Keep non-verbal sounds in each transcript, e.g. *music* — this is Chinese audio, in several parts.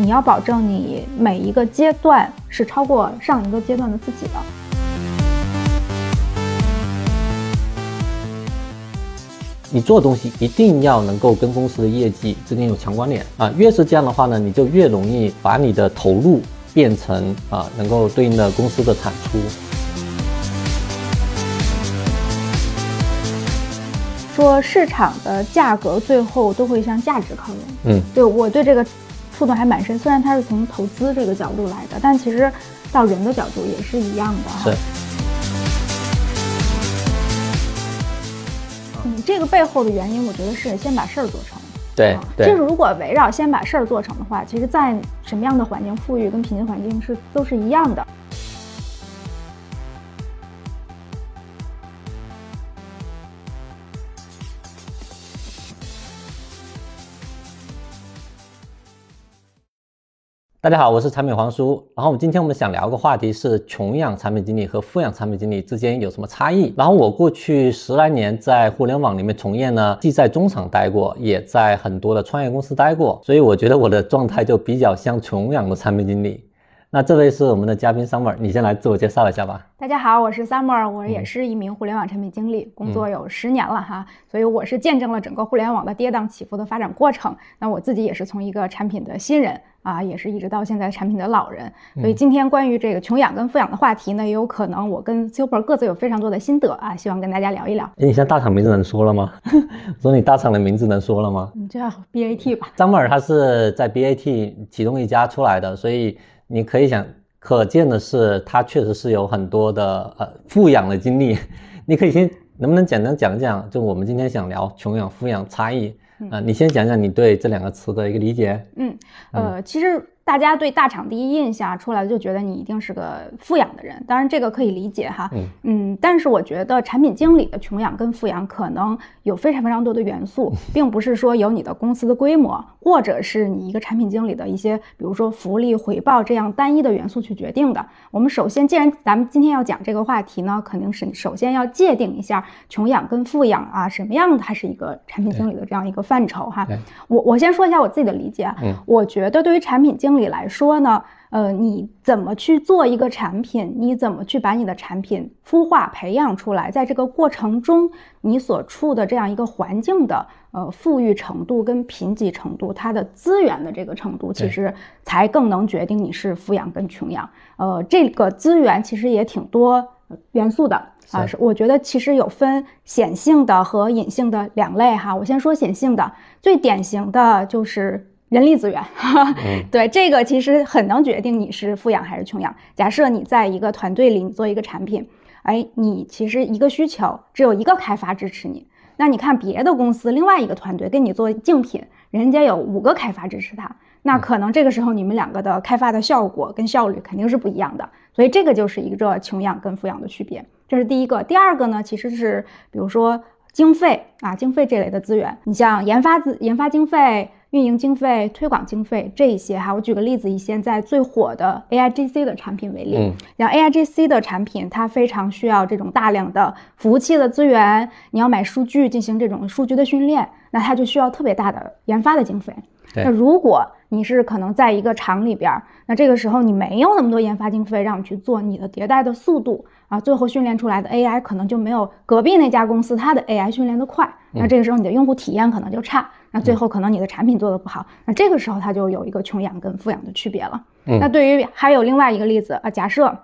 你要保证你每一个阶段是超过上一个阶段的自己的。你做东西一定要能够跟公司的业绩之间有强关联啊，越是这样的话呢，你就越容易把你的投入变成啊能够对应的公司的产出。说市场的价格最后都会向价值靠拢。嗯，对我对这个触动还蛮深，虽然它是从投资这个角度来的，但其实到人的角度也是一样的哈。是。嗯，这个背后的原因，我觉得是先把事儿做成。对对。就是如果围绕先把事儿做成的话，其实在什么样的环境，富裕跟贫瘠环境是都是一样的。大家好，我是产品黄叔。然后今天我们想聊个话题是穷养产品经理和富养产品经理之间有什么差异。然后我过去十来年在互联网里面从业呢，既在中厂待过，也在很多的创业公司待过，所以我觉得我的状态就比较像穷养的产品经理。那这位是我们的嘉宾 Summer，你先来自我介绍一下吧。大家好，我是 Summer，我也是一名互联网产品经理，工作有十年了哈，所以我是见证了整个互联网的跌宕起伏的发展过程。那我自己也是从一个产品的新人啊，也是一直到现在产品的老人。所以今天关于这个穷养跟富养的话题呢，也有可能我跟 Super 各自有非常多的心得啊，希望跟大家聊一聊。哎，你现在大厂名字能说了吗？*laughs* 说你大厂的名字能说了吗？你叫 BAT 吧。Summer 他是在 BAT 其中一家出来的，所以你可以想。可见的是，他确实是有很多的呃富养的经历。*laughs* 你可以先能不能简单讲讲？就我们今天想聊穷养、富养差异啊，你先讲讲你对这两个词的一个理解。嗯，呃，其实。大家对大厂第一印象出来就觉得你一定是个富养的人，当然这个可以理解哈，嗯嗯，但是我觉得产品经理的穷养跟富养可能有非常非常多的元素，*laughs* 并不是说由你的公司的规模，或者是你一个产品经理的一些，比如说福利回报这样单一的元素去决定的。我们首先，既然咱们今天要讲这个话题呢，肯定是首先要界定一下穷养跟富养啊，什么样它是一个产品经理的这样一个范畴哈。我我先说一下我自己的理解，嗯，我觉得对于产品经理。理来说呢，呃，你怎么去做一个产品？你怎么去把你的产品孵化、培养出来？在这个过程中，你所处的这样一个环境的呃富裕程度跟贫瘠程度，它的资源的这个程度，其实才更能决定你是富养跟穷养。呃，这个资源其实也挺多元素的啊，是我觉得其实有分显性的和隐性的两类哈。我先说显性的，最典型的就是。人力资源，*laughs* 对这个其实很能决定你是富养还是穷养。假设你在一个团队里，你做一个产品，哎，你其实一个需求只有一个开发支持你，那你看别的公司另外一个团队跟你做竞品，人家有五个开发支持他，那可能这个时候你们两个的开发的效果跟效率肯定是不一样的。所以这个就是一个穷养跟富养的区别，这是第一个。第二个呢，其实是比如说经费啊，经费这类的资源，你像研发资研发经费。运营经费、推广经费这一些哈，我举个例子，以现在最火的 AIGC 的产品为例，嗯，像 AIGC 的产品，它非常需要这种大量的服务器的资源，你要买数据进行这种数据的训练，那它就需要特别大的研发的经费。那如果你是可能在一个厂里边，那这个时候你没有那么多研发经费让你去做你的迭代的速度啊，最后训练出来的 AI 可能就没有隔壁那家公司它的 AI 训练的快，那这个时候你的用户体验可能就差。那最后可能你的产品做的不好，那这个时候它就有一个穷养跟富养的区别了。那对于还有另外一个例子啊，假设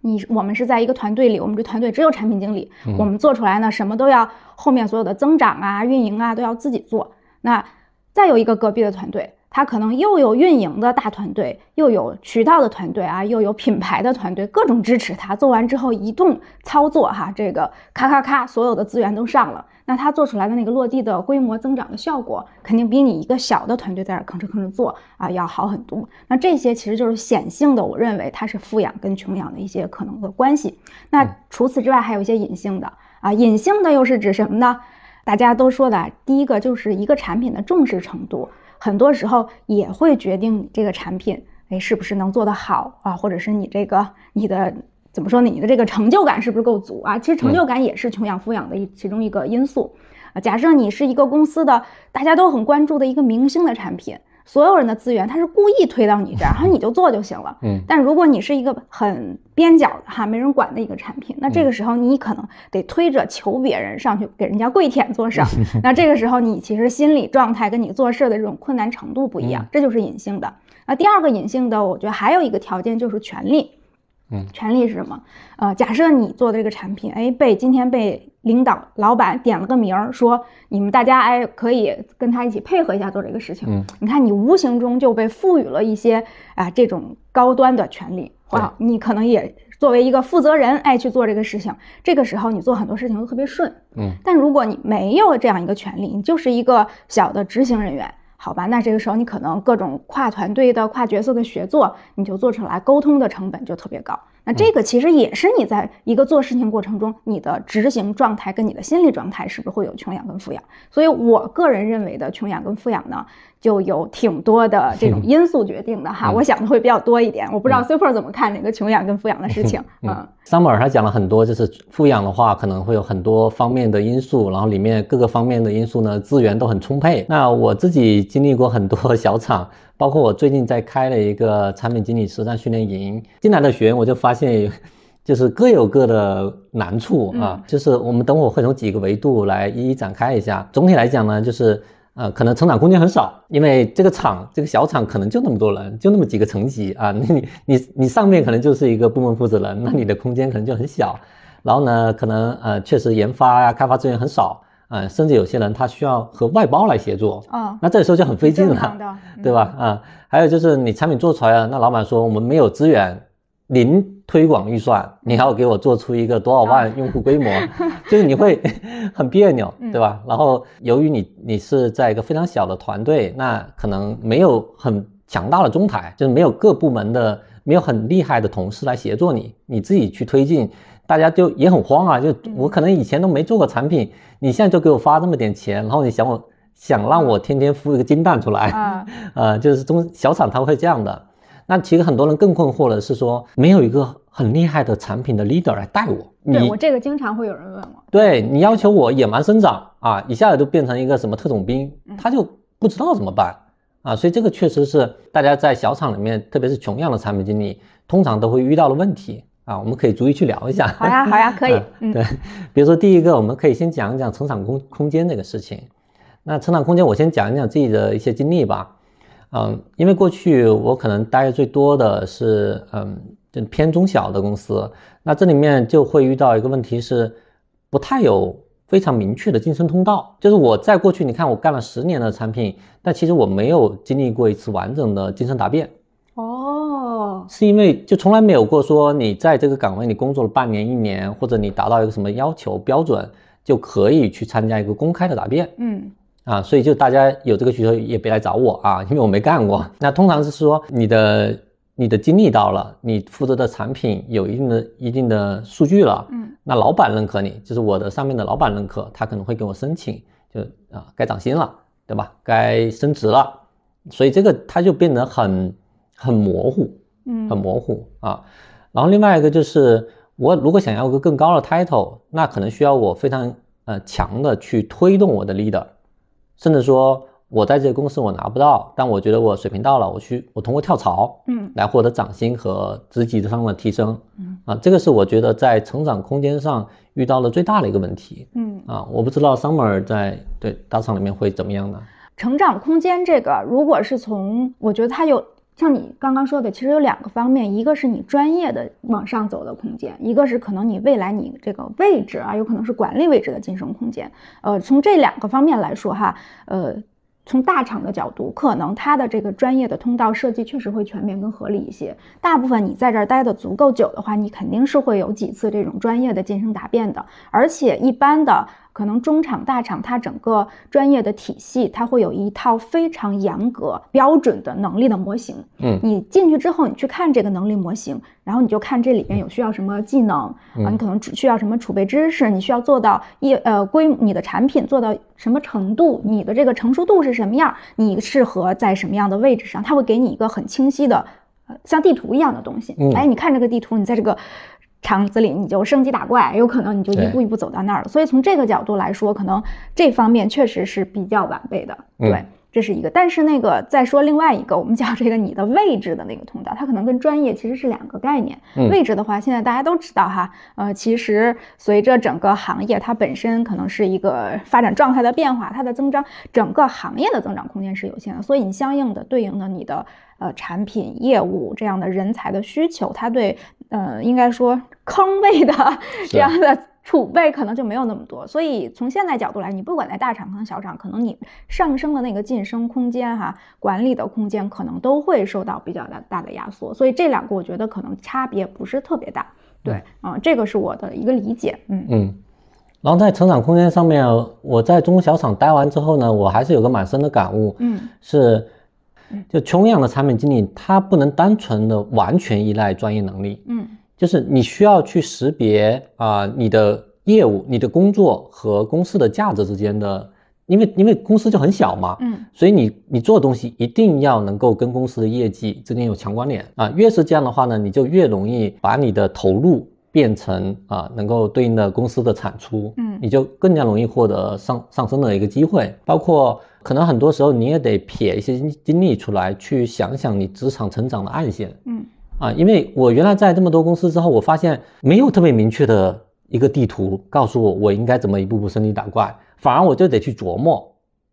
你我们是在一个团队里，我们这团队只有产品经理，我们做出来呢什么都要后面所有的增长啊、运营啊都要自己做。那再有一个隔壁的团队。他可能又有运营的大团队，又有渠道的团队啊，又有品牌的团队，各种支持他。做完之后一顿操作，哈，这个咔咔咔，所有的资源都上了。那他做出来的那个落地的规模增长的效果，肯定比你一个小的团队在这吭哧吭哧做啊要好很多。那这些其实就是显性的，我认为它是富养跟穷养的一些可能的关系。那除此之外，还有一些隐性的啊，隐性的又是指什么呢？大家都说的第一个就是一个产品的重视程度。很多时候也会决定你这个产品，哎，是不是能做得好啊？或者是你这个你的怎么说呢？你的这个成就感是不是够足啊？其实成就感也是穷养富养的一其中一个因素啊。假设你是一个公司的大家都很关注的一个明星的产品。所有人的资源，他是故意推到你这儿，*laughs* 然后你就做就行了。嗯。但如果你是一个很边角的哈，没人管的一个产品，那这个时候你可能得推着求别人上去给人家跪舔做事儿。*laughs* 那这个时候你其实心理状态跟你做事的这种困难程度不一样，这就是隐性的。那第二个隐性的，我觉得还有一个条件就是权利。嗯，权利是什么？呃，假设你做的这个产品，哎，被今天被领导、老板点了个名儿，说你们大家哎可以跟他一起配合一下做这个事情。嗯，你看你无形中就被赋予了一些啊这种高端的权利，哇，你可能也作为一个负责人哎去做这个事情，这个时候你做很多事情都特别顺。嗯，但如果你没有这样一个权利，你就是一个小的执行人员。好吧，那这个时候你可能各种跨团队的、跨角色的协作，你就做出来，沟通的成本就特别高。那这个其实也是你在一个做事情过程中，你的执行状态跟你的心理状态是不是会有穷养跟富养？所以我个人认为的穷养跟富养呢？就有挺多的这种 *laughs* 因素决定的哈，我想的会比较多一点。我不知道 Super 怎么看这个穷养跟富养的事情。嗯，Summer 他讲了很多，就是富养的话可能会有很多方面的因素，然后里面各个方面的因素呢资源都很充沛。那我自己经历过很多小厂，包括我最近在开了一个产品经理实战训练营，进来的学员我就发现，就是各有各的难处啊。就是我们等会会从几个维度来一一展开一下。总体来讲呢，就是。呃，可能成长空间很少，因为这个厂，这个小厂可能就那么多人，就那么几个层级啊。*laughs* 你你你上面可能就是一个部门负责人，那你的空间可能就很小。然后呢，可能呃，确实研发呀、开发资源很少，呃，甚至有些人他需要和外包来协作啊，那这时候就很费劲了，对吧？啊，还有就是你产品做出来了，那老板说我们没有资源。零推广预算，你还要给我做出一个多少万用户规模，*laughs* 就是你会 *laughs* 很别扭，对吧？然后由于你你是在一个非常小的团队，那可能没有很强大的中台，就是没有各部门的没有很厉害的同事来协作你，你自己去推进，大家就也很慌啊。就我可能以前都没做过产品，你现在就给我发这么点钱，然后你想我想让我天天孵一个金蛋出来，啊，*laughs* 呃，就是中小厂他会这样的。那其实很多人更困惑的是说，没有一个很厉害的产品的 leader 来带我。对我这个经常会有人问我。对你要求我野蛮生长啊，一下子就变成一个什么特种兵，他就不知道怎么办啊。所以这个确实是大家在小厂里面，特别是穷样的产品经理，通常都会遇到的问题啊。我们可以逐一去聊一下。好呀，好呀，*laughs* 可以。对，比如说第一个，我们可以先讲一讲成长空空间这个事情。那成长空间，我先讲一讲自己的一些经历吧。嗯，因为过去我可能待的最多的是嗯，就偏中小的公司，那这里面就会遇到一个问题是，不太有非常明确的晋升通道。就是我在过去，你看我干了十年的产品，但其实我没有经历过一次完整的晋升答辩。哦，是因为就从来没有过说你在这个岗位你工作了半年、一年，或者你达到一个什么要求标准，就可以去参加一个公开的答辩。嗯。啊，所以就大家有这个需求也别来找我啊，因为我没干过。那通常是说你的你的经历到了，你负责的产品有一定的一定的数据了，嗯，那老板认可你，就是我的上面的老板认可，他可能会给我申请，就啊该涨薪了，对吧？该升职了，所以这个它就变得很很模糊，嗯，很模糊啊。然后另外一个就是我如果想要一个更高的 title，那可能需要我非常呃强的去推动我的 leader。甚至说，我在这个公司我拿不到，但我觉得我水平到了，我去我通过跳槽，嗯，来获得涨薪和职级上的提升，嗯啊，这个是我觉得在成长空间上遇到了最大的一个问题，嗯啊，我不知道 Summer 在对大厂里面会怎么样呢？成长空间这个，如果是从我觉得它有。像你刚刚说的，其实有两个方面，一个是你专业的往上走的空间，一个是可能你未来你这个位置啊，有可能是管理位置的晋升空间。呃，从这两个方面来说哈，呃，从大厂的角度，可能它的这个专业的通道设计确实会全面跟合理一些。大部分你在这儿待的足够久的话，你肯定是会有几次这种专业的晋升答辩的，而且一般的。可能中厂、大厂，它整个专业的体系，它会有一套非常严格、标准的能力的模型。嗯，你进去之后，你去看这个能力模型，然后你就看这里边有需要什么技能啊，你可能只需要什么储备知识，你需要做到业呃规你的产品做到什么程度，你的这个成熟度是什么样，你适合在什么样的位置上，它会给你一个很清晰的，呃，像地图一样的东西。哎，你看这个地图，你在这个。厂子里你就升级打怪，有可能你就一步一步走到那儿了。所以从这个角度来说，可能这方面确实是比较完备的。对，这是一个，但是那个再说另外一个，我们讲这个你的位置的那个通道，它可能跟专业其实是两个概念。位置的话，现在大家都知道哈，呃，其实随着整个行业它本身可能是一个发展状态的变化，它的增长，整个行业的增长空间是有限的，所以你相应的对应的你的呃产品业务这样的人才的需求，它对呃应该说坑位的这样的。储备可能就没有那么多，所以从现在角度来，你不管在大厂和小厂，可能你上升的那个晋升空间哈，管理的空间可能都会受到比较大大的压缩。所以这两个我觉得可能差别不是特别大。对，啊，这个是我的一个理解。嗯嗯。然后在成长空间上面，我在中小厂待完之后呢，我还是有个蛮深的感悟。嗯。是，就穷养的产品经理，他不能单纯的完全依赖专业能力。嗯。就是你需要去识别啊，你的业务、你的工作和公司的价值之间的，因为因为公司就很小嘛，嗯，所以你你做的东西一定要能够跟公司的业绩之间有强关联啊。越是这样的话呢，你就越容易把你的投入变成啊，能够对应的公司的产出，嗯，你就更加容易获得上上升的一个机会。包括可能很多时候你也得撇一些精力出来，去想想你职场成长的暗线，嗯。啊，因为我原来在这么多公司之后，我发现没有特别明确的一个地图告诉我我应该怎么一步步升级打怪，反而我就得去琢磨，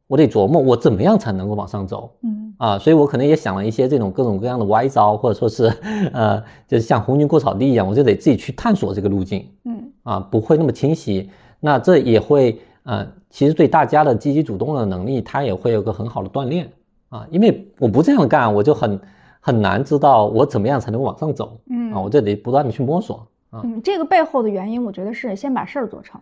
我得琢磨我怎么样才能够往上走。嗯，啊，所以我可能也想了一些这种各种各样的歪招，或者说是，*laughs* 呃，就是像红军过草地一样，我就得自己去探索这个路径。嗯，啊，不会那么清晰，那这也会，呃，其实对大家的积极主动的能力，它也会有个很好的锻炼。啊，因为我不这样干，我就很。很难知道我怎么样才能往上走，嗯啊，我就得不断的去摸索啊。嗯，这个背后的原因，我觉得是先把事儿做成。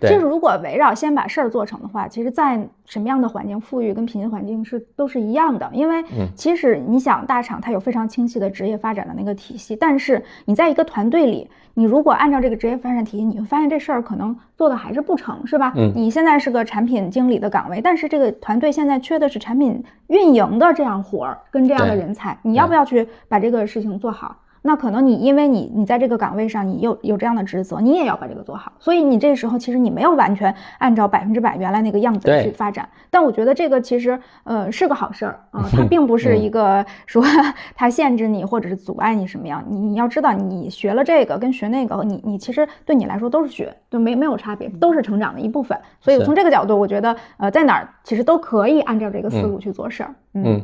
对，就是如果围绕先把事儿做成的话，其实，在什么样的环境，富裕跟贫穷环境是都是一样的。因为其实你想，大厂它有非常清晰的职业发展的那个体系，但是你在一个团队里，你如果按照这个职业发展体系，你会发现这事儿可能做的还是不成，是吧？嗯，你现在是个产品经理的岗位，但是这个团队现在缺的是产品运营的这样活儿跟这样的人才，你要不要去把这个事情做好？那可能你因为你你在这个岗位上，你有有这样的职责，你也要把这个做好。所以你这时候其实你没有完全按照百分之百原来那个样子去发展。但我觉得这个其实呃是个好事儿啊，它并不是一个 *laughs* 说 *laughs* 它限制你或者是阻碍你什么样。你你要知道，你学了这个跟学那个，你你其实对你来说都是学，对没没有差别，都是成长的一部分。所以从这个角度，我觉得呃在哪儿其实都可以按照这个思路去做事儿。嗯。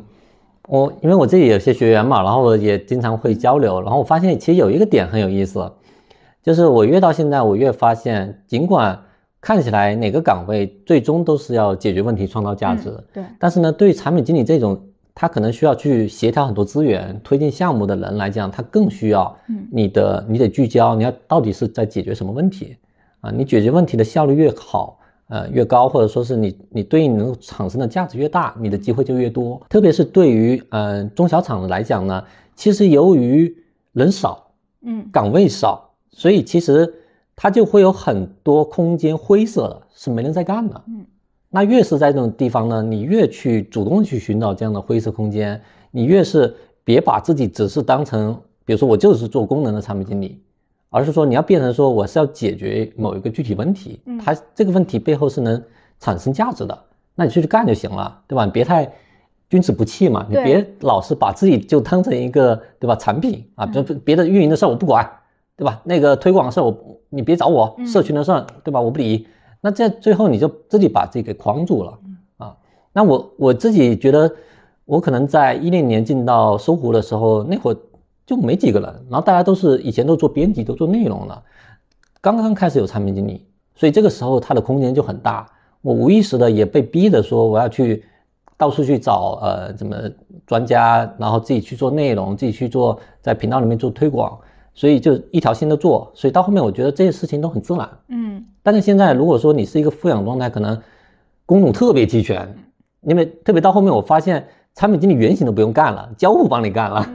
我因为我自己有些学员嘛，然后也经常会交流，然后我发现其实有一个点很有意思，就是我越到现在，我越发现，尽管看起来哪个岗位最终都是要解决问题、创造价值，对，但是呢，对于产品经理这种他可能需要去协调很多资源、推进项目的人来讲，他更需要，你的你得聚焦，你要到底是在解决什么问题啊？你解决问题的效率越好。呃，越高或者说是你你对应能够产生的价值越大，你的机会就越多。特别是对于嗯中小厂来讲呢，其实由于人少，嗯，岗位少，所以其实它就会有很多空间灰色的，是没人在干的。嗯，那越是在这种地方呢，你越去主动去寻找这样的灰色空间，你越是别把自己只是当成，比如说我就是做功能的产品经理。而是说你要变成说我是要解决某一个具体问题，它这个问题背后是能产生价值的，那你就去干就行了，对吧？你别太君子不器嘛，你别老是把自己就当成一个对吧产品啊，别别的运营的事儿我不管，对吧？那个推广的事儿我你别找我，社群的事儿对吧？我不理，那这最后你就自己把自己给框住了啊。那我我自己觉得，我可能在一零年进到搜狐的时候，那会儿。就没几个人，然后大家都是以前都做编辑，都做内容的，刚刚开始有产品经理，所以这个时候他的空间就很大。我无意识的也被逼的说，我要去到处去找呃怎么专家，然后自己去做内容，自己去做在频道里面做推广，所以就一条心的做。所以到后面我觉得这些事情都很自然。嗯。但是现在如果说你是一个富养状态，可能工种特别齐全，因为特别到后面我发现产品经理原型都不用干了，交互帮你干了。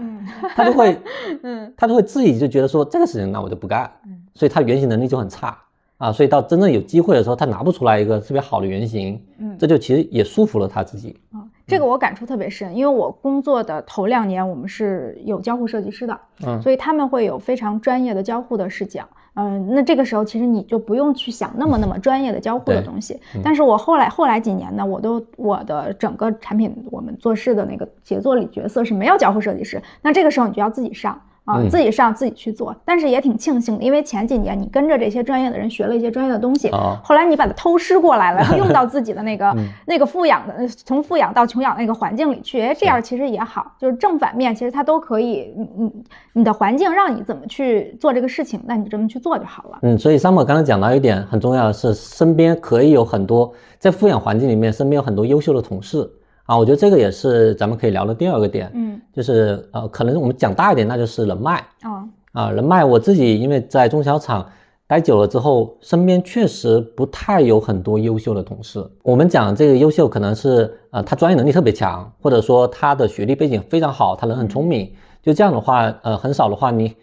他就会，*laughs* 嗯，他就会自己就觉得说这个事情那我就不干，嗯，所以他原型能力就很差。啊，所以到真正有机会的时候，他拿不出来一个特别好的原型，嗯，这就其实也束缚了他自己啊。这个我感触特别深，因为我工作的头两年我们是有交互设计师的，嗯，所以他们会有非常专业的交互的视角。嗯，那这个时候其实你就不用去想那么那么专业的交互的东西。但是我后来后来几年呢，我都我的整个产品我们做事的那个协作里角色是没有交互设计师，那这个时候你就要自己上。啊，自己上自己去做，但是也挺庆幸的，因为前几年你跟着这些专业的人学了一些专业的东西，后来你把它偷师过来了，用到 *laughs* 自己的那个那个富养的，从富养到穷养那个环境里去，哎，这样其实也好，就是正反面其实它都可以，你你你的环境让你怎么去做这个事情，那你这么去做就好了。嗯，所以 Summer 刚才讲到一点很重要的是，身边可以有很多在富养环境里面，身边有很多优秀的同事。啊，我觉得这个也是咱们可以聊的第二个点，嗯，就是呃，可能我们讲大一点，那就是人脉。哦，啊，人脉，我自己因为在中小厂待久了之后，身边确实不太有很多优秀的同事。我们讲这个优秀，可能是呃，他专业能力特别强，或者说他的学历背景非常好，他人很聪明。就这样的话，呃，很少的话，你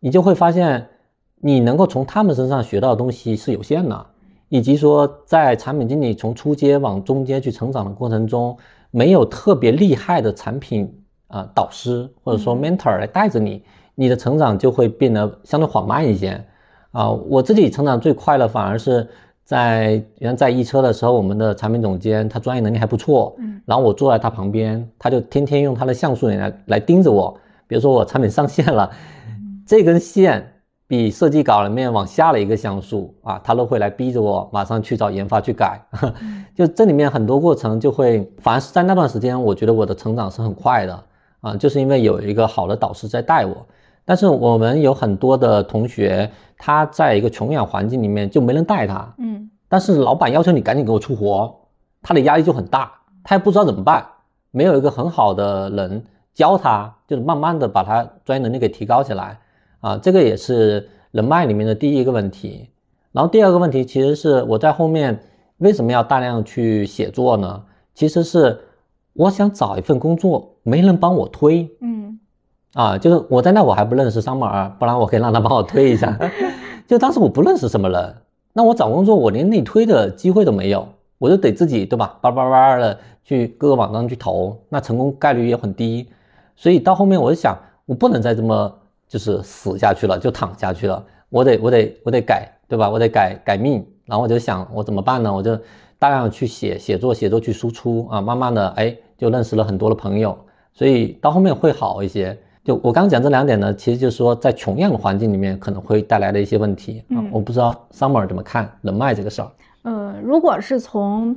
你就会发现，你能够从他们身上学到的东西是有限的，以及说在产品经理从初阶往中阶去成长的过程中。没有特别厉害的产品啊导师或者说 mentor 来带着你，你的成长就会变得相对缓慢一些啊。我自己成长最快的反而是在原来在易车的时候，我们的产品总监他专业能力还不错，嗯，然后我坐在他旁边，他就天天用他的像素眼来来盯着我，比如说我产品上线了，这根线。比设计稿里面往下了一个像素啊，他都会来逼着我马上去找研发去改，*laughs* 就这里面很多过程就会，反而是在那段时间，我觉得我的成长是很快的啊，就是因为有一个好的导师在带我。但是我们有很多的同学，他在一个穷养环境里面就没人带他，嗯，但是老板要求你赶紧给我出活，他的压力就很大，他也不知道怎么办，没有一个很好的人教他，就是慢慢的把他专业能力给提高起来。啊，这个也是人脉里面的第一个问题，然后第二个问题其实是我在后面为什么要大量去写作呢？其实是我想找一份工作，没人帮我推，嗯，啊，就是我在那我还不认识 Summer，不然我可以让他帮我推一下。*laughs* 就当时我不认识什么人，那我找工作我连内推的机会都没有，我就得自己对吧，叭叭叭的去各个网站去投，那成功概率也很低，所以到后面我就想，我不能再这么。就是死下去了，就躺下去了。我得，我得，我得改，对吧？我得改改命。然后我就想，我怎么办呢？我就大量去写写作，写作去输出啊。慢慢的，哎，就认识了很多的朋友。所以到后面会好一些。就我刚刚讲这两点呢，其实就是说在穷样的环境里面可能会带来的一些问题啊。我不知道 Summer 怎么看人脉这个事儿。呃，如果是从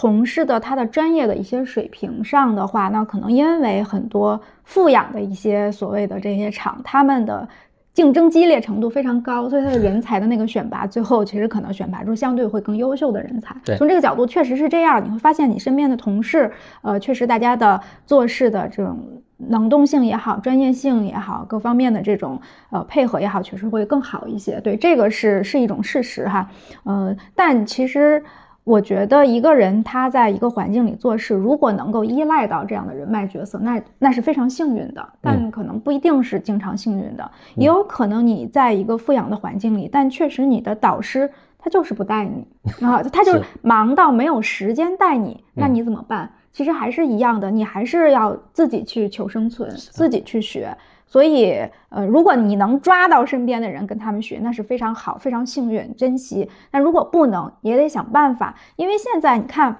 同事的他的专业的一些水平上的话，那可能因为很多富养的一些所谓的这些厂，他们的竞争激烈程度非常高，所以他的人才的那个选拔，最后其实可能选拔出相对会更优秀的人才。从这个角度确实是这样。你会发现你身边的同事，呃，确实大家的做事的这种能动性也好，专业性也好，各方面的这种呃配合也好，确实会更好一些。对，这个是是一种事实哈。呃，但其实。我觉得一个人他在一个环境里做事，如果能够依赖到这样的人脉角色，那那是非常幸运的。但可能不一定是经常幸运的，也有可能你在一个富养的环境里，但确实你的导师他就是不带你 *laughs* 啊，他就忙到没有时间带你，那你怎么办？其实还是一样的，你还是要自己去求生存，自己去学。所以，呃，如果你能抓到身边的人跟他们学，那是非常好，非常幸运，珍惜。那如果不能，也得想办法。因为现在你看，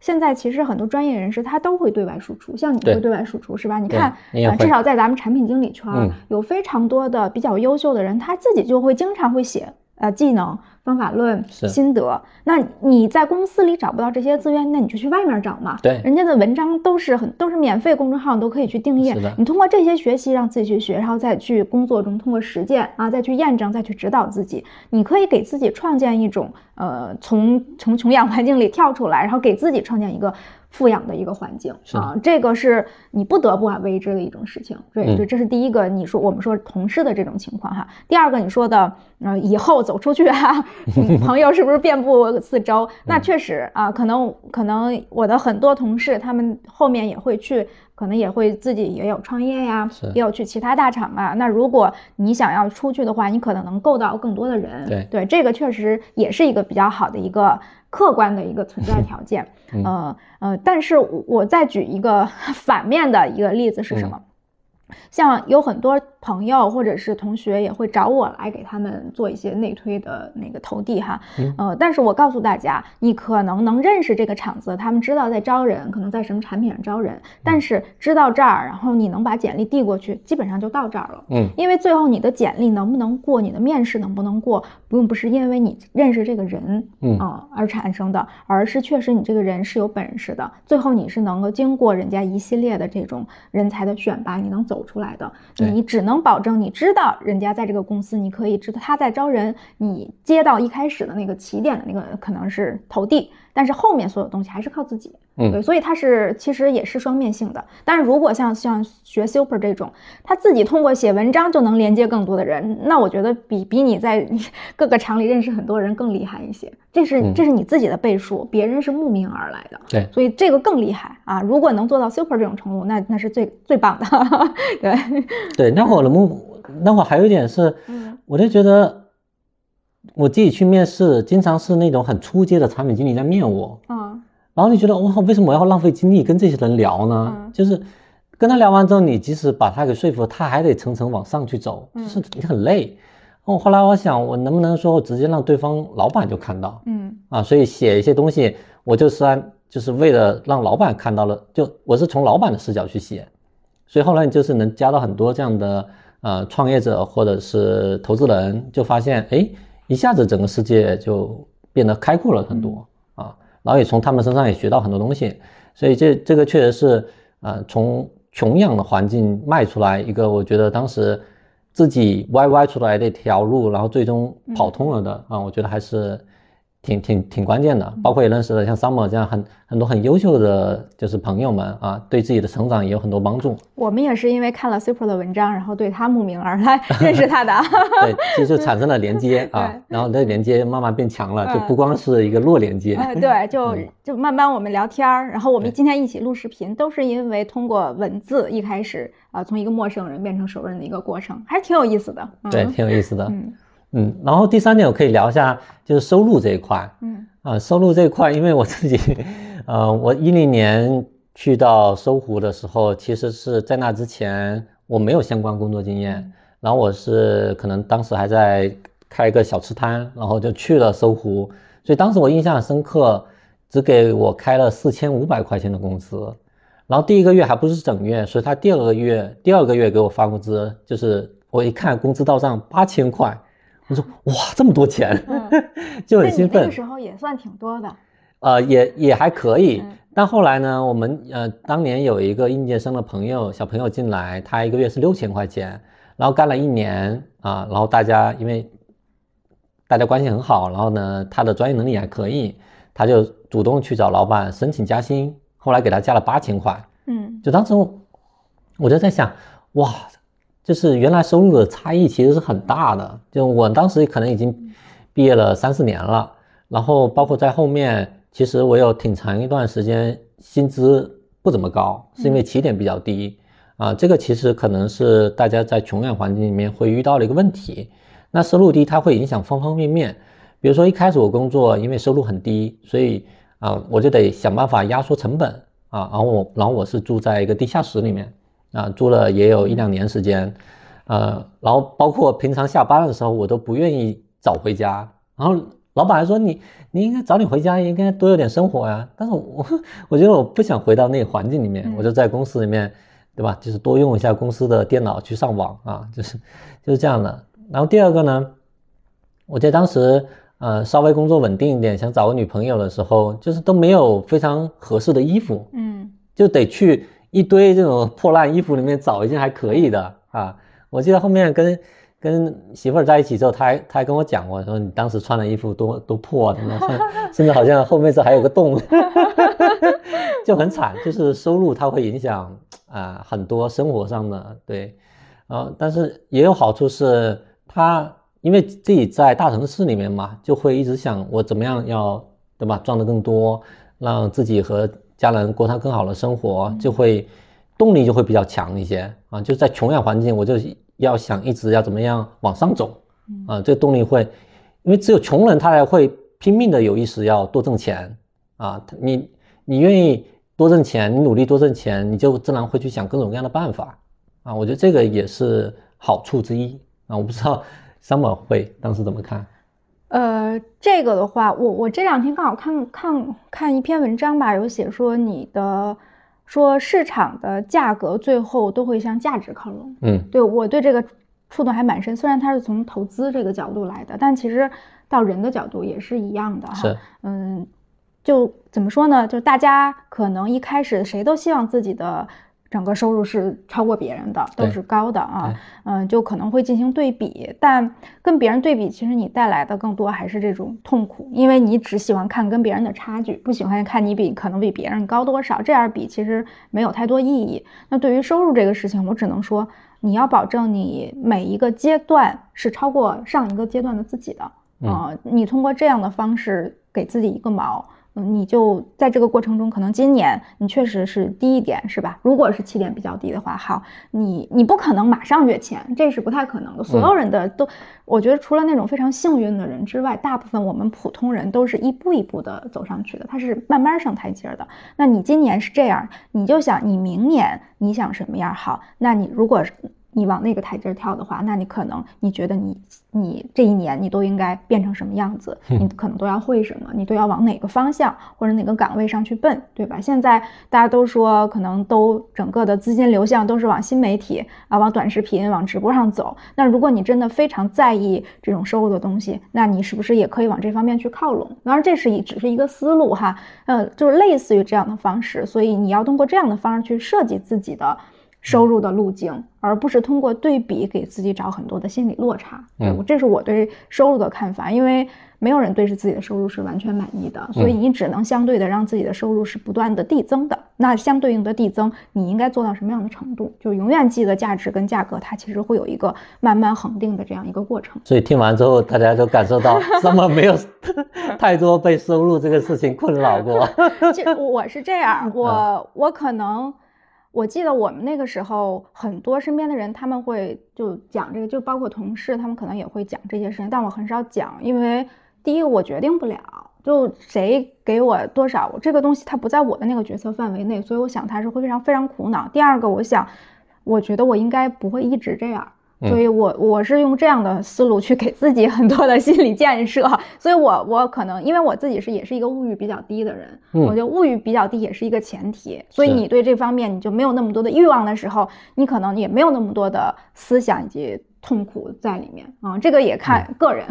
现在其实很多专业人士他都会对外输出，像你会对外输出是吧？你看，至少在咱们产品经理圈，有非常多的比较优秀的人，他自己就会经常会写。呃，技能、方法论、心得，那你在公司里找不到这些资源，那你就去外面找嘛。对，人家的文章都是很都是免费，公众号你都可以去订阅。你通过这些学习，让自己去学，然后再去工作中通过实践啊，再去验证，再去指导自己。你可以给自己创建一种呃，从从穷养环境里跳出来，然后给自己创建一个。富养的一个环境啊，这个是你不得不啊为之的一种事情。对对，这是第一个。你说我们说同事的这种情况哈。第二个你说的，呃，以后走出去啊，朋友是不是遍布四周？*laughs* 那确实啊，可能可能我的很多同事他们后面也会去，可能也会自己也有创业呀，也有去其他大厂啊。那如果你想要出去的话，你可能能够到更多的人。对对，这个确实也是一个比较好的一个。客观的一个存在条件。呃呃，但是我再举一个反面的一个例子是什么？像有很多朋友或者是同学也会找我来给他们做一些内推的那个投递哈，呃，但是我告诉大家，你可能能认识这个厂子，他们知道在招人，可能在什么产品上招人，但是知道这儿，然后你能把简历递过去，基本上就到这儿了。嗯，因为最后你的简历能不能过，你的面试能不能过，并不是因为你认识这个人，嗯啊而产生的，而是确实你这个人是有本事的，最后你是能够经过人家一系列的这种人才的选拔，你能走。出来的，你只能保证你知道人家在这个公司，你可以知道他在招人，你接到一开始的那个起点的那个可能是投递，但是后面所有东西还是靠自己。嗯，对，所以它是其实也是双面性的。但是如果像像学 Super 这种，他自己通过写文章就能连接更多的人，那我觉得比比你在 *laughs* 各个厂里认识很多人更厉害一些。这是这是你自己的倍数，别人是慕名而来的。对，所以这个更厉害啊！如果能做到 Super 这种程度，那那是最最棒的。*laughs* 对对，那会儿的目，那会儿还有一点是，我就觉得我自己去面试，经常是那种很初阶的产品经理在面我。嗯。然后你觉得哇，为什么我要浪费精力跟这些人聊呢？就是跟他聊完之后，你即使把他给说服，他还得层层往上去走，就是你很累。哦，后来我想，我能不能说直接让对方老板就看到？嗯啊，所以写一些东西，我就是按就是为了让老板看到了，就我是从老板的视角去写。所以后来就是能加到很多这样的呃创业者或者是投资人，就发现哎，一下子整个世界就变得开阔了很多。然后也从他们身上也学到很多东西，所以这这个确实是，呃，从穷养的环境迈出来一个，我觉得当时自己歪歪出来的一条路，然后最终跑通了的啊，我觉得还是。挺挺挺关键的，包括也认识了像 Summer 这样很很多很优秀的就是朋友们啊，对自己的成长也有很多帮助。我们也是因为看了 Super 的文章，然后对他慕名而来认识他的。*laughs* 对，其实产生了连接啊，*laughs* 然后这连接慢慢变强了，就不光是一个弱连接。*laughs* 对，就就慢慢我们聊天儿，然后我们今天一起录视频，都是因为通过文字一开始啊，从一个陌生人变成熟人的一个过程，还是挺有意思的。对，挺有意思的。嗯。嗯，然后第三点我可以聊一下，就是收入这一块。嗯，啊，收入这一块，因为我自己，*laughs* 呃，我一零年去到搜狐的时候，其实是在那之前我没有相关工作经验，然后我是可能当时还在开一个小吃摊，然后就去了搜狐，所以当时我印象很深刻，只给我开了四千五百块钱的工资，然后第一个月还不是整月，所以他第二个月第二个月给我发工资，就是我一看工资到账八千块。我说哇，这么多钱，*laughs* 就很兴奋。那个时候也算挺多的，呃，也也还可以。但后来呢，我们呃当年有一个应届生的朋友，小朋友进来，他一个月是六千块钱，然后干了一年啊，然后大家因为大家关系很好，然后呢他的专业能力还可以，他就主动去找老板申请加薪，后来给他加了八千块。嗯，就当时我就在想，哇。就是原来收入的差异其实是很大的，就我当时可能已经毕业了三四年了，然后包括在后面，其实我有挺长一段时间薪资不怎么高，是因为起点比较低啊。这个其实可能是大家在穷养环境里面会遇到的一个问题。那收入低，它会影响方方面面。比如说一开始我工作，因为收入很低，所以啊，我就得想办法压缩成本啊。然后我，然后我是住在一个地下室里面。啊，住了也有一两年时间，呃，然后包括平常下班的时候，我都不愿意早回家。然后老板还说你你应该早点回家，应该多有点生活呀。但是我我觉得我不想回到那个环境里面，我就在公司里面，对吧？就是多用一下公司的电脑去上网啊，就是就是这样的。然后第二个呢，我在当时呃稍微工作稳定一点，想找个女朋友的时候，就是都没有非常合适的衣服，嗯，就得去。一堆这种破烂衣服里面找一件还可以的啊！我记得后面跟跟媳妇儿在一起之后，他还他还跟我讲过，说你当时穿的衣服多都破的，甚至好像后面这还有个洞，*laughs* 就很惨。就是收入它会影响啊很多生活上的对，啊，但是也有好处是，他因为自己在大城市里面嘛，就会一直想我怎么样要对吧赚的更多，让自己和。家人过上更好的生活，就会动力就会比较强一些啊！就在穷养环境，我就要想一直要怎么样往上走啊！这个动力会，因为只有穷人他才会拼命的有意识要多挣钱啊，你你愿意多挣钱，你努力多挣钱，你就自然会去想各种各样的办法啊。我觉得这个也是好处之一啊。我不知道 *laughs* Summer 会当时怎么看？呃，这个的话，我我这两天刚好看看看一篇文章吧，有写说你的说市场的价格最后都会向价值靠拢。嗯，对我对这个触动还蛮深，虽然它是从投资这个角度来的，但其实到人的角度也是一样的哈。是，嗯，就怎么说呢？就大家可能一开始谁都希望自己的。整个收入是超过别人的，都是高的啊，嗯，就可能会进行对比，但跟别人对比，其实你带来的更多还是这种痛苦，因为你只喜欢看跟别人的差距，不喜欢看你比可能比别人高多少，这样比其实没有太多意义。那对于收入这个事情，我只能说，你要保证你每一个阶段是超过上一个阶段的自己的，啊，你通过这样的方式给自己一个锚。嗯，你就在这个过程中，可能今年你确实是低一点，是吧？如果是起点比较低的话，好，你你不可能马上跃迁，这是不太可能的。所有人的都，我觉得除了那种非常幸运的人之外，大部分我们普通人都是一步一步的走上去的，他是慢慢上台阶的。那你今年是这样，你就想你明年你想什么样？好，那你如果。你往那个台阶跳的话，那你可能你觉得你你这一年你都应该变成什么样子？你可能都要会什么？你都要往哪个方向或者哪个岗位上去奔，对吧？现在大家都说可能都整个的资金流向都是往新媒体啊，往短视频、往直播上走。那如果你真的非常在意这种收入的东西，那你是不是也可以往这方面去靠拢？当然，这是一只是一个思路哈，呃，就是类似于这样的方式。所以你要通过这样的方式去设计自己的。收入的路径，而不是通过对比给自己找很多的心理落差。嗯，这是我对收入的看法，因为没有人对自己的收入是完全满意的，所以你只能相对的让自己的收入是不断的递增的。那相对应的递增，你应该做到什么样的程度？就永远记得价值跟价格，它其实会有一个慢慢恒定的这样一个过程。所以听完之后，大家都感受到，*laughs* 那么没有 *laughs* 太多被收入这个事情困扰过。*laughs* 就我是这样，我我可能。我记得我们那个时候，很多身边的人他们会就讲这个，就包括同事，他们可能也会讲这些事情，但我很少讲，因为第一个我决定不了，就谁给我多少，这个东西它不在我的那个决策范围内，所以我想他是会非常非常苦恼。第二个，我想，我觉得我应该不会一直这样。所以，我我是用这样的思路去给自己很多的心理建设。所以，我我可能因为我自己是也是一个物欲比较低的人，我觉得物欲比较低也是一个前提。所以，你对这方面你就没有那么多的欲望的时候，你可能也没有那么多的思想以及痛苦在里面啊。这个也看个人。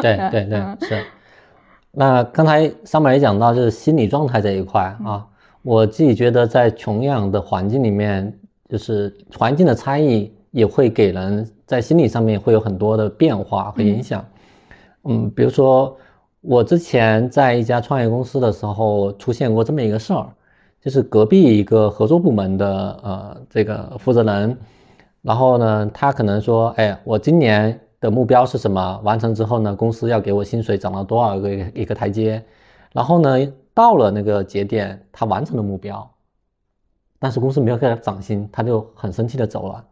对对对，是。那刚才上面也讲到，就是心理状态这一块啊，我自己觉得在穷养的环境里面，就是环境的差异。也会给人在心理上面会有很多的变化和影响，嗯，比如说我之前在一家创业公司的时候出现过这么一个事儿，就是隔壁一个合作部门的呃这个负责人，然后呢他可能说，哎，我今年的目标是什么？完成之后呢，公司要给我薪水涨了多少个一个台阶？然后呢到了那个节点，他完成了目标，但是公司没有给他涨薪，他就很生气的走了。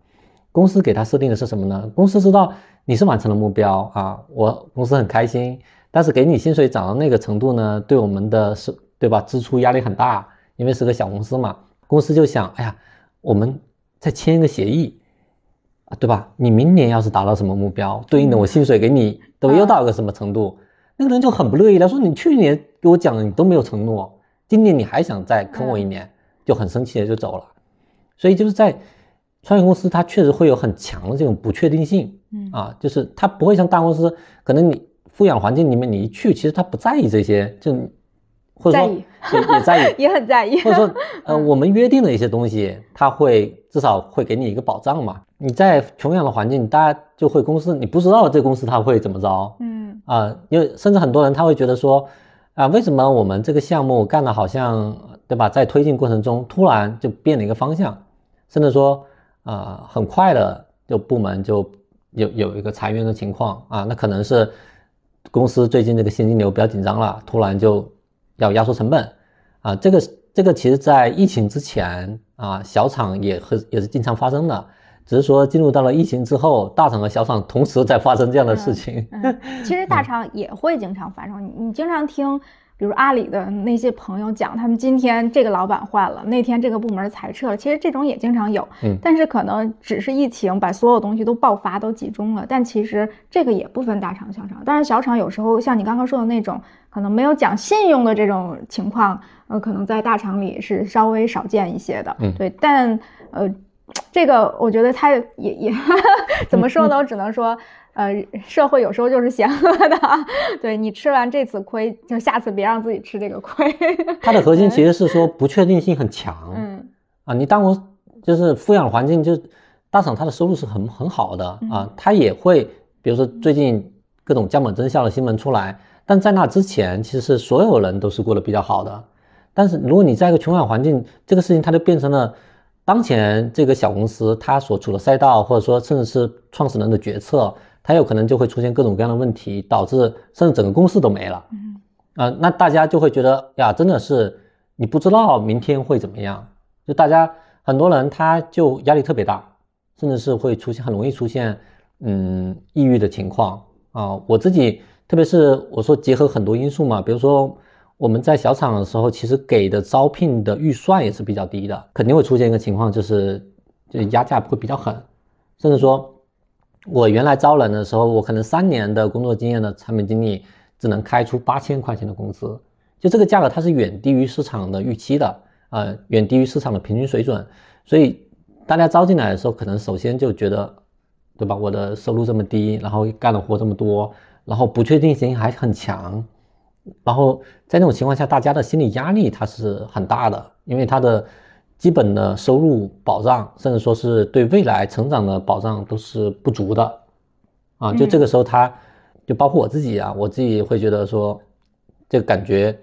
公司给他设定的是什么呢？公司知道你是完成了目标啊，我公司很开心。但是给你薪水涨到那个程度呢，对我们的是，对吧？支出压力很大，因为是个小公司嘛。公司就想，哎呀，我们再签一个协议啊，对吧？你明年要是达到什么目标，对应的我薪水给你都又到一个什么程度？那个人就很不乐意了，说你去年给我讲的你都没有承诺，今年你还想再坑我一年，就很生气的就走了。所以就是在。创业公司它确实会有很强的这种不确定性，嗯。啊，就是它不会像大公司，可能你富养环境里面你一去，其实他不在意这些，就或者说也也在意，*laughs* 也很在意，或者说呃我们约定的一些东西，他会至少会给你一个保障嘛。你在穷养的环境，大家就会公司你不知道这公司他会怎么着，嗯。啊，因为甚至很多人他会觉得说啊，为什么我们这个项目干的好像对吧，在推进过程中突然就变了一个方向，甚至说。啊，很快的就部门就有有一个裁员的情况啊，那可能是公司最近这个现金流比较紧张了，突然就要压缩成本啊。这个这个其实在疫情之前啊，小厂也和也是经常发生的，只是说进入到了疫情之后，大厂和小厂同时在发生这样的事情。其实大 *laughs* 厂也会经常发生，你你经常听。比如阿里的那些朋友讲，他们今天这个老板换了，那天这个部门裁撤了，其实这种也经常有。嗯，但是可能只是疫情把所有东西都爆发都集中了，但其实这个也不分大厂小厂。当然小厂有时候像你刚刚说的那种，可能没有讲信用的这种情况，呃，可能在大厂里是稍微少见一些的。嗯，对，但呃，这个我觉得他也也 *laughs* 怎么说呢？我只能说。呃，社会有时候就是险恶的，*laughs* 对你吃完这次亏，就下次别让自己吃这个亏。它的核心其实是说不确定性很强，嗯啊，你当我就是富养环境，就大厂它的收入是很很好的啊，它也会，比如说最近各种降本增效的新闻出来，但在那之前，其实所有人都是过得比较好的。但是如果你在一个穷养环境，这个事情它就变成了当前这个小公司它所处的赛道，或者说甚至是创始人的决策。它有可能就会出现各种各样的问题，导致甚至整个公司都没了。嗯，啊，那大家就会觉得呀，真的是你不知道明天会怎么样，就大家很多人他就压力特别大，甚至是会出现很容易出现嗯抑郁的情况啊。我自己特别是我说结合很多因素嘛，比如说我们在小厂的时候，其实给的招聘的预算也是比较低的，肯定会出现一个情况，就是就压价会比较狠，甚至说。我原来招人的时候，我可能三年的工作经验的产品经理只能开出八千块钱的工资，就这个价格它是远低于市场的预期的，呃，远低于市场的平均水准。所以大家招进来的时候，可能首先就觉得，对吧？我的收入这么低，然后干的活这么多，然后不确定性还很强，然后在那种情况下，大家的心理压力它是很大的，因为他的。基本的收入保障，甚至说是对未来成长的保障都是不足的，啊，就这个时候，他就包括我自己啊，我自己会觉得说，这个感觉，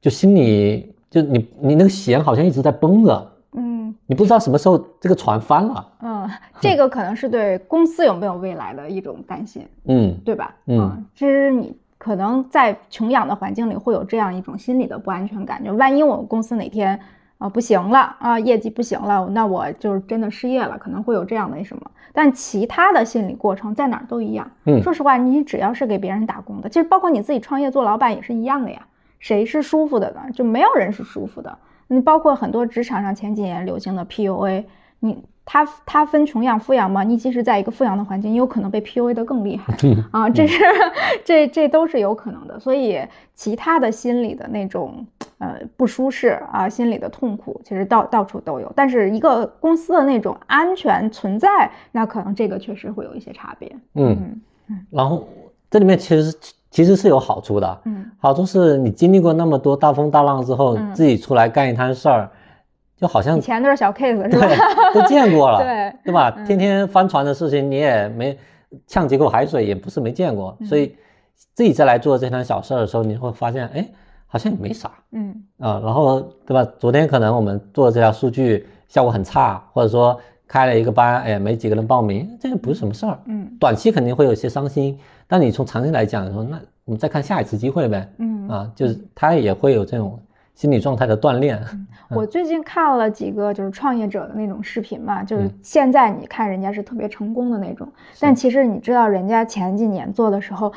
就心里就你你那个弦好像一直在绷着，嗯，你不知道什么时候这个船翻了，嗯，这个可能是对公司有没有未来的一种担心，嗯，对吧？嗯，其实你可能在穷养的环境里会有这样一种心理的不安全感，就万一我们公司哪天。啊，不行了啊，业绩不行了，那我就是真的失业了，可能会有这样的什么。但其他的心理过程在哪儿都一样。嗯，说实话，你只要是给别人打工的，其实包括你自己创业做老板也是一样的呀。谁是舒服的呢？就没有人是舒服的。你包括很多职场上前几年流行的 PUA，你。他他分穷养富养嘛？你即使在一个富养的环境，你有可能被 PUA 的更厉害啊！这是这这都是有可能的。所以其他的心理的那种呃不舒适啊，心理的痛苦，其实到到处都有。但是一个公司的那种安全存在，那可能这个确实会有一些差别。嗯嗯。然后这里面其实其实是有好处的。嗯。好处是你经历过那么多大风大浪之后，自己出来干一摊事儿。就好像以前都是小 case 是吧？都见过了，*laughs* 对对吧？天天翻船的事情你也没呛几口海水，也不是没见过。所以自己再来做这摊小事的时候，你会发现，哎，好像也没啥。嗯啊，然后对吧？昨天可能我们做这条数据效果很差，或者说开了一个班，哎，没几个人报名，这也不是什么事儿。嗯，短期肯定会有些伤心，但你从长期来讲说，那我们再看下一次机会呗。嗯啊，就是他也会有这种。心理状态的锻炼。我最近看了几个就是创业者的那种视频嘛，就是现在你看人家是特别成功的那种，但其实你知道人家前几年做的时候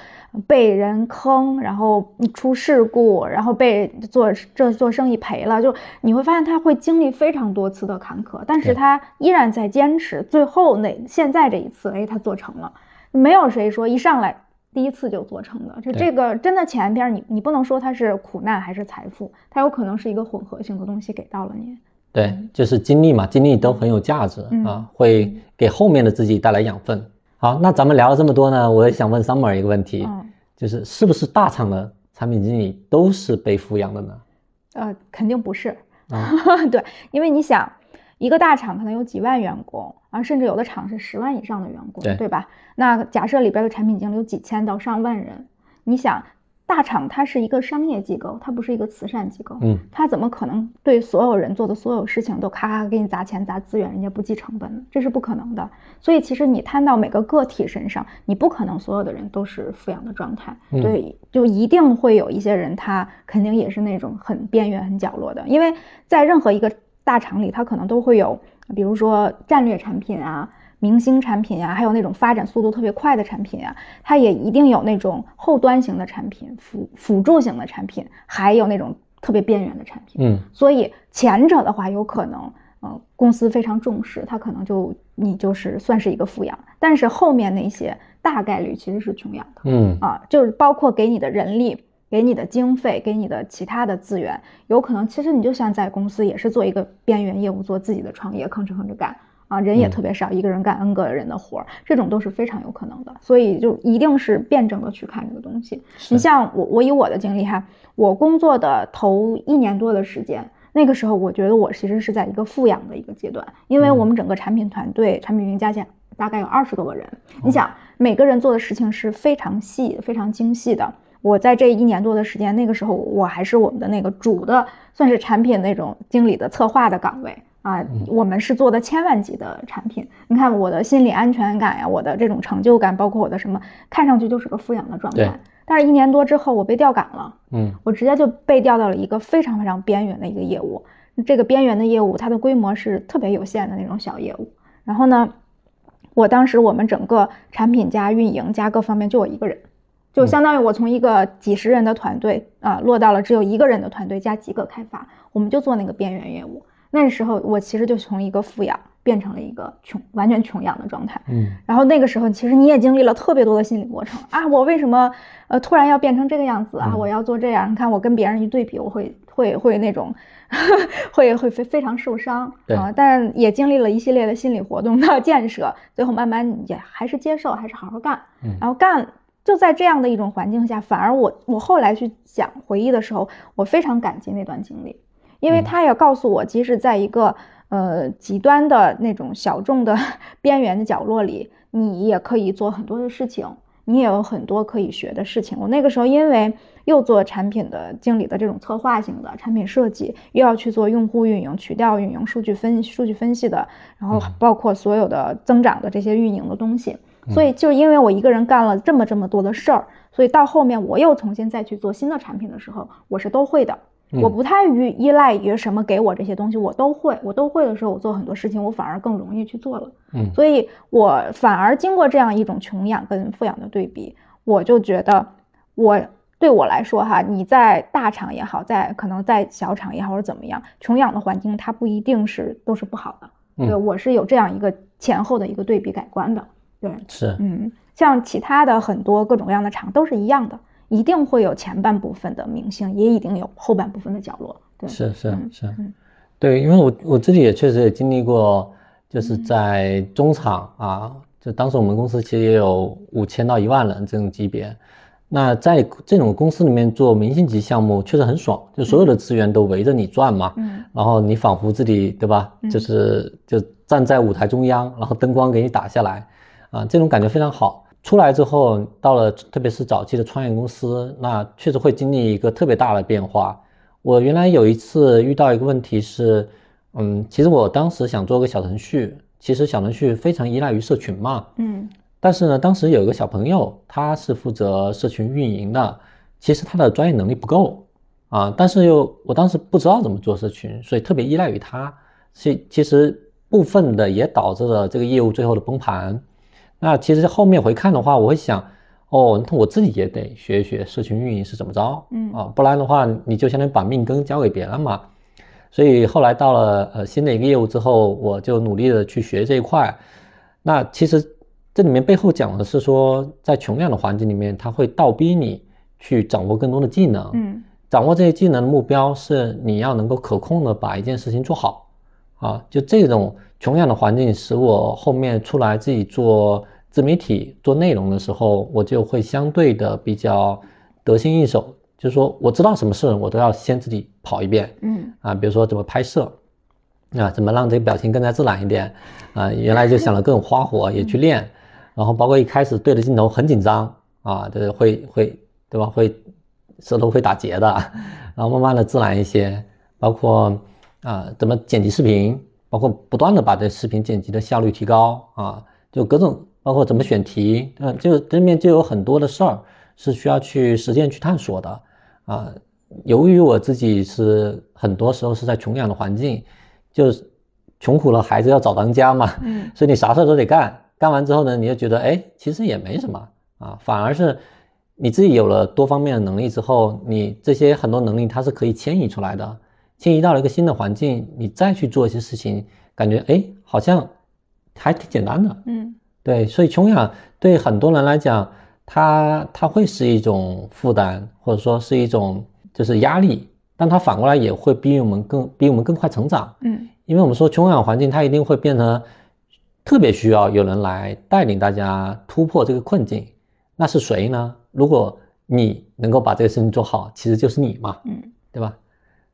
被人坑，然后出事故，然后被做这做生意赔了，就你会发现他会经历非常多次的坎坷，但是他依然在坚持，最后那现在这一次，哎，他做成了，没有谁说一上来。第一次就做成的，就这个真的前边你你不能说它是苦难还是财富，它有可能是一个混合性的东西给到了你。对，就是经历嘛，经历都很有价值啊，会给后面的自己带来养分。好，那咱们聊了这么多呢，我也想问 Summer 一个问题，就是是不是大厂的产品经理都是被富养的呢？呃，肯定不是。啊 *laughs* 对，因为你想。一个大厂可能有几万员工啊，甚至有的厂是十万以上的员工，对吧？那假设里边的产品经理有几千到上万人，你想，大厂它是一个商业机构，它不是一个慈善机构，嗯，它怎么可能对所有人做的所有事情都咔咔给你砸钱砸资源，人家不计成本呢？这是不可能的。所以其实你摊到每个个体身上，你不可能所有的人都是富养的状态，对，就一定会有一些人，他肯定也是那种很边缘、很角落的，因为在任何一个。大厂里，它可能都会有比如说战略产品啊、明星产品啊，还有那种发展速度特别快的产品啊，它也一定有那种后端型的产品、辅辅助型的产品，还有那种特别边缘的产品。嗯，所以前者的话，有可能，呃，公司非常重视，它可能就你就是算是一个富养，但是后面那些大概率其实是穷养的。嗯啊，就是包括给你的人力。给你的经费，给你的其他的资源，有可能其实你就像在公司也是做一个边缘业务，做自己的创业，吭哧吭哧干啊，人也特别少，一个人干 N 个人的活儿，这种都是非常有可能的。所以就一定是辩证的去看这个东西。你像我，我以我的经历哈，我工作的头一年多的时间，那个时候我觉得我其实是在一个富养的一个阶段，因为我们整个产品团队、产品运营加起来大概有二十多个人，你想每个人做的事情是非常细、非常精细的。我在这一年多的时间，那个时候我还是我们的那个主的，算是产品那种经理的策划的岗位啊。我们是做的千万级的产品，你看我的心理安全感呀，我的这种成就感，包括我的什么，看上去就是个富养的状态。但是，一年多之后，我被调岗了，嗯，我直接就被调到了一个非常非常边缘的一个业务。这个边缘的业务，它的规模是特别有限的那种小业务。然后呢，我当时我们整个产品加运营加各方面就我一个人。就相当于我从一个几十人的团队啊，落到了只有一个人的团队加几个开发，我们就做那个边缘业务。那时候我其实就从一个富养变成了一个穷，完全穷养的状态。嗯，然后那个时候其实你也经历了特别多的心理过程啊，我为什么呃突然要变成这个样子啊？我要做这样？你看我跟别人一对比，我会会会那种 *laughs* 会会非非常受伤啊。但也经历了一系列的心理活动的 *laughs* 建设，最后慢慢也还是接受，还是好好干，然后干。就在这样的一种环境下，反而我我后来去讲回忆的时候，我非常感激那段经历，因为他也告诉我，即使在一个呃极端的那种小众的 *laughs* 边缘的角落里，你也可以做很多的事情，你也有很多可以学的事情。我那个时候因为又做产品的经理的这种策划型的产品设计，又要去做用户运营、渠道运营、数据分数据分析的，然后包括所有的增长的这些运营的东西。所以，就因为我一个人干了这么这么多的事儿，所以到后面我又重新再去做新的产品的时候，我是都会的。我不太于依赖于什么给我这些东西，我都会。我都会的时候，我做很多事情，我反而更容易去做了。嗯，所以我反而经过这样一种穷养跟富养的对比，我就觉得，我对我来说哈，你在大厂也好，在可能在小厂也好，或者怎么样，穷养的环境它不一定是都是不好的。对我是有这样一个前后的一个对比改观的。对，是，嗯，像其他的很多各种各样的厂都是一样的，一定会有前半部分的明星，也一定有后半部分的角落。对，是。是是，对，因为我我自己也确实也经历过，就是在中厂啊，就当时我们公司其实也有五千到一万人这种级别，那在这种公司里面做明星级项目确实很爽，就所有的资源都围着你转嘛，嗯，然后你仿佛自己对吧，就是就站在舞台中央，然后灯光给你打下来。啊，这种感觉非常好。出来之后，到了特别是早期的创业公司，那确实会经历一个特别大的变化。我原来有一次遇到一个问题是，嗯，其实我当时想做个小程序，其实小程序非常依赖于社群嘛，嗯，但是呢，当时有一个小朋友，他是负责社群运营的，其实他的专业能力不够啊，但是又我当时不知道怎么做社群，所以特别依赖于他，其其实部分的也导致了这个业务最后的崩盘。那其实后面回看的话，我会想，哦，那我自己也得学一学社群运营是怎么着，嗯啊，不然的话，你就相当于把命根交给别人嘛。所以后来到了呃新的一个业务之后，我就努力的去学这一块。那其实这里面背后讲的是说，在穷养的环境里面，它会倒逼你去掌握更多的技能，嗯，掌握这些技能的目标是你要能够可控的把一件事情做好，啊，就这种。穷养的环境使我后面出来自己做自媒体做内容的时候，我就会相对的比较得心应手。就是说，我知道什么事我都要先自己跑一遍，嗯啊，比如说怎么拍摄，啊，怎么让这个表情更加自然一点，啊，原来就想了各种花活也去练，然后包括一开始对着镜头很紧张啊，就是会会对吧，会舌头会打结的，*laughs* 然后慢慢的自然一些，包括啊怎么剪辑视频。包括不断的把这视频剪辑的效率提高啊，就各种包括怎么选题，嗯，就这里面就有很多的事儿是需要去实践去探索的啊。由于我自己是很多时候是在穷养的环境，就是穷苦了孩子要早当家嘛，嗯，所以你啥事都得干，干完之后呢，你就觉得哎，其实也没什么啊，反而是你自己有了多方面的能力之后，你这些很多能力它是可以迁移出来的，迁移到了一个新的环境，你再去做一些事情，感觉哎，好像还挺简单的，嗯，对，所以穷养对很多人来讲，它它会是一种负担，或者说是一种就是压力。但它反过来也会逼我们更逼我们更快成长，嗯，因为我们说穷养环境，它一定会变成特别需要有人来带领大家突破这个困境。那是谁呢？如果你能够把这个事情做好，其实就是你嘛，嗯，对吧？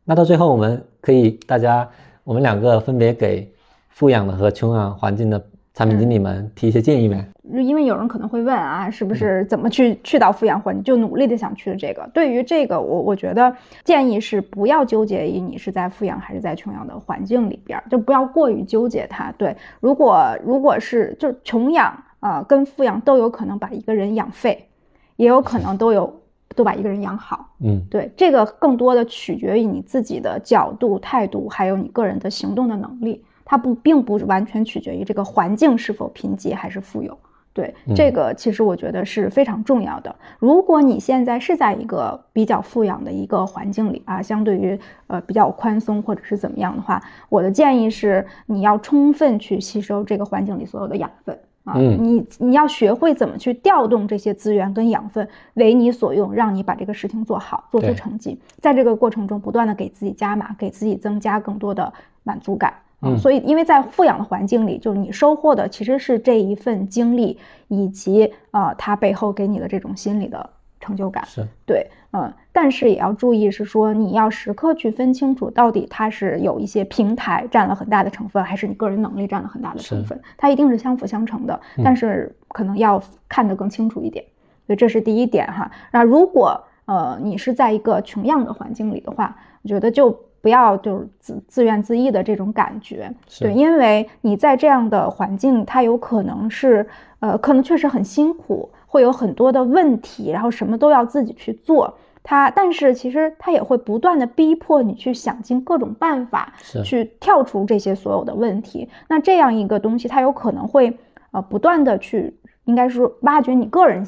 那到最后，我们可以大家我们两个分别给富养的和穷养环境的。产品经理们提一些建议呗，因为有人可能会问啊，是不是怎么去去到富养环境，就努力的想去的这个。对于这个，我我觉得建议是不要纠结于你是在富养还是在穷养的环境里边，就不要过于纠结它。对，如果如果是就穷养啊跟富养都有可能把一个人养废，也有可能都有都把一个人养好。嗯，对，这个更多的取决于你自己的角度、态度，还有你个人的行动的能力。它不并不完全取决于这个环境是否贫瘠还是富有，对这个其实我觉得是非常重要的。如果你现在是在一个比较富养的一个环境里啊，相对于呃比较宽松或者是怎么样的话，我的建议是你要充分去吸收这个环境里所有的养分啊，你你要学会怎么去调动这些资源跟养分为你所用，让你把这个事情做好，做出成绩，在这个过程中不断的给自己加码，给自己增加更多的满足感。嗯，所以因为在富养的环境里，就是你收获的其实是这一份经历，以及呃，它背后给你的这种心理的成就感。是对，嗯，但是也要注意，是说你要时刻去分清楚，到底它是有一些平台占了很大的成分，还是你个人能力占了很大的成分？它一定是相辅相成的，但是可能要看得更清楚一点。所以这是第一点哈。那如果呃你是在一个穷样的环境里的话，我觉得就。不要就是自自怨自艾的这种感觉，对，因为你在这样的环境，它有可能是，呃，可能确实很辛苦，会有很多的问题，然后什么都要自己去做。它，但是其实它也会不断的逼迫你去想尽各种办法，去跳出这些所有的问题。那这样一个东西，它有可能会，呃，不断的去，应该是挖掘你个人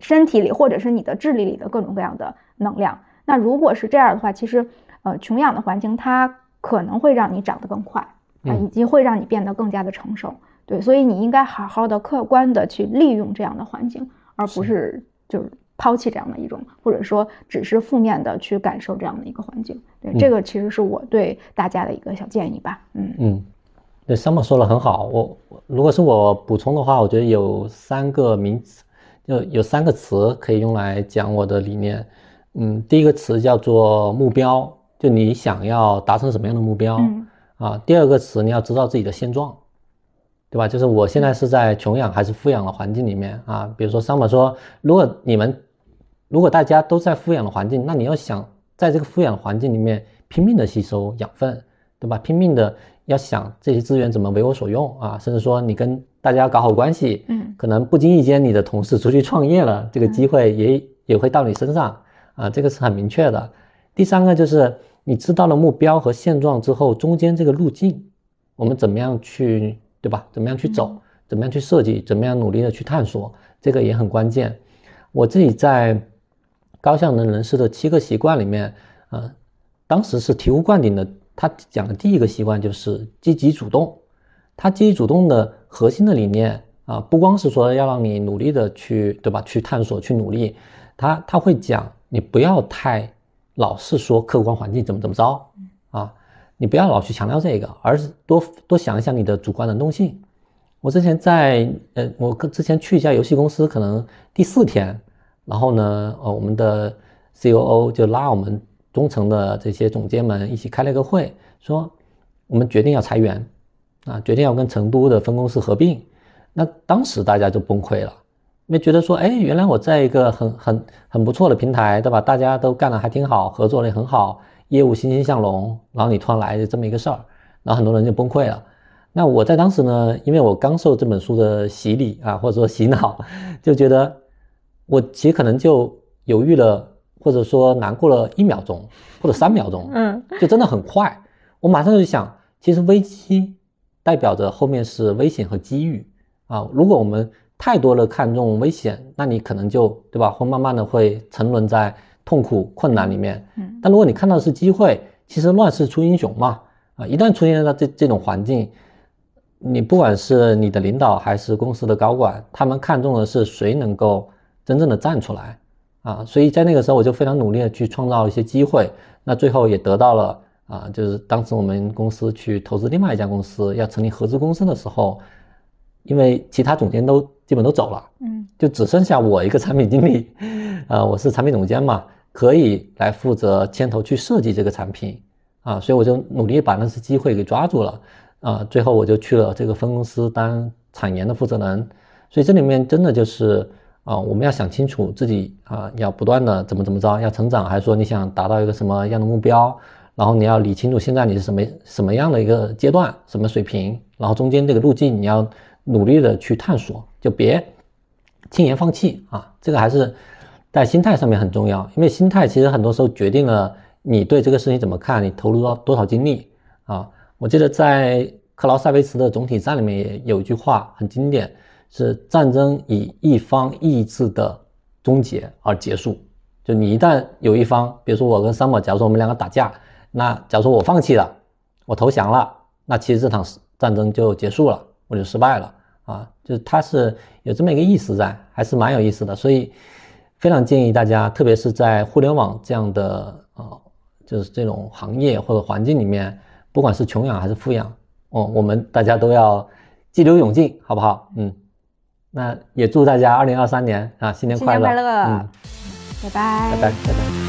身体里或者是你的智力里的各种各样的能量。那如果是这样的话，其实。呃，穷养的环境，它可能会让你长得更快啊，以及会让你变得更加的成熟。对，所以你应该好好的、客观的去利用这样的环境，而不是就是抛弃这样的一种，或者说只是负面的去感受这样的一个环境。对，这个其实是我对大家的一个小建议吧。嗯嗯，对，summer 说的很好。我如果是我补充的话，我觉得有三个名词，就有三个词可以用来讲我的理念。嗯，第一个词叫做目标。就你想要达成什么样的目标啊？第二个词你要知道自己的现状，对吧？就是我现在是在穷养还是富养的环境里面啊？比如说桑 r 说，如果你们如果大家都在富养的环境，那你要想在这个富养环境里面拼命的吸收养分，对吧？拼命的要想这些资源怎么为我所用啊？甚至说你跟大家搞好关系，嗯，可能不经意间你的同事出去创业了，这个机会也也会到你身上啊，这个是很明确的。第三个就是你知道了目标和现状之后，中间这个路径，我们怎么样去，对吧？怎么样去走？怎么样去设计？怎么样努力的去探索？这个也很关键。我自己在高效能人士的七个习惯里面，呃，当时是醍醐灌顶的。他讲的第一个习惯就是积极主动。他积极主动的核心的理念啊，不光是说要让你努力的去，对吧？去探索，去努力。他他会讲你不要太。老是说客观环境怎么怎么着啊？你不要老去强调这个，而是多多想一想你的主观能动性。我之前在呃，我之前去一家游戏公司，可能第四天，然后呢，呃，我们的 C.O.O 就拉我们中层的这些总监们一起开了个会，说我们决定要裁员啊，决定要跟成都的分公司合并。那当时大家就崩溃了。没觉得说，哎，原来我在一个很很很不错的平台，对吧？大家都干得还挺好，合作的也很好，业务欣欣向荣。然后你突然来这么一个事儿，然后很多人就崩溃了。那我在当时呢，因为我刚受这本书的洗礼啊，或者说洗脑，就觉得我其实可能就犹豫了，或者说难过了一秒钟或者三秒钟，*laughs* 嗯，就真的很快。我马上就想，其实危机代表着后面是危险和机遇啊。如果我们太多的看重危险，那你可能就对吧，会慢慢的会沉沦在痛苦困难里面。嗯，但如果你看到的是机会，其实乱世出英雄嘛。啊，一旦出现了这这种环境，你不管是你的领导还是公司的高管，他们看重的是谁能够真正的站出来啊。所以在那个时候，我就非常努力的去创造一些机会，那最后也得到了啊，就是当时我们公司去投资另外一家公司，要成立合资公司的时候，因为其他总监都基本都走了，嗯，就只剩下我一个产品经理，啊，我是产品总监嘛，可以来负责牵头去设计这个产品。啊，所以我就努力把那次机会给抓住了，啊，最后我就去了这个分公司当产研的负责人，所以这里面真的就是啊，我们要想清楚自己啊，要不断的怎么怎么着，要成长，还是说你想达到一个什么样的目标，然后你要理清楚现在你是什么什么样的一个阶段，什么水平，然后中间这个路径你要努力的去探索，就别轻言放弃啊，这个还是在心态上面很重要，因为心态其实很多时候决定了。你对这个事情怎么看？你投入到多少精力啊？我记得在克劳塞维茨的总体战里面也有一句话很经典，是战争以一方意志的终结而结束。就你一旦有一方，比如说我跟三宝，假如说我们两个打架，那假如说我放弃了，我投降了，那其实这场战争就结束了，我就失败了啊。就是它是有这么一个意思在，还是蛮有意思的。所以非常建议大家，特别是在互联网这样的啊。就是这种行业或者环境里面，不管是穷养还是富养，哦，我们大家都要激流勇进，好不好？嗯，那也祝大家二零二三年啊，新年快乐！新年快乐！嗯，拜拜！拜拜！拜拜！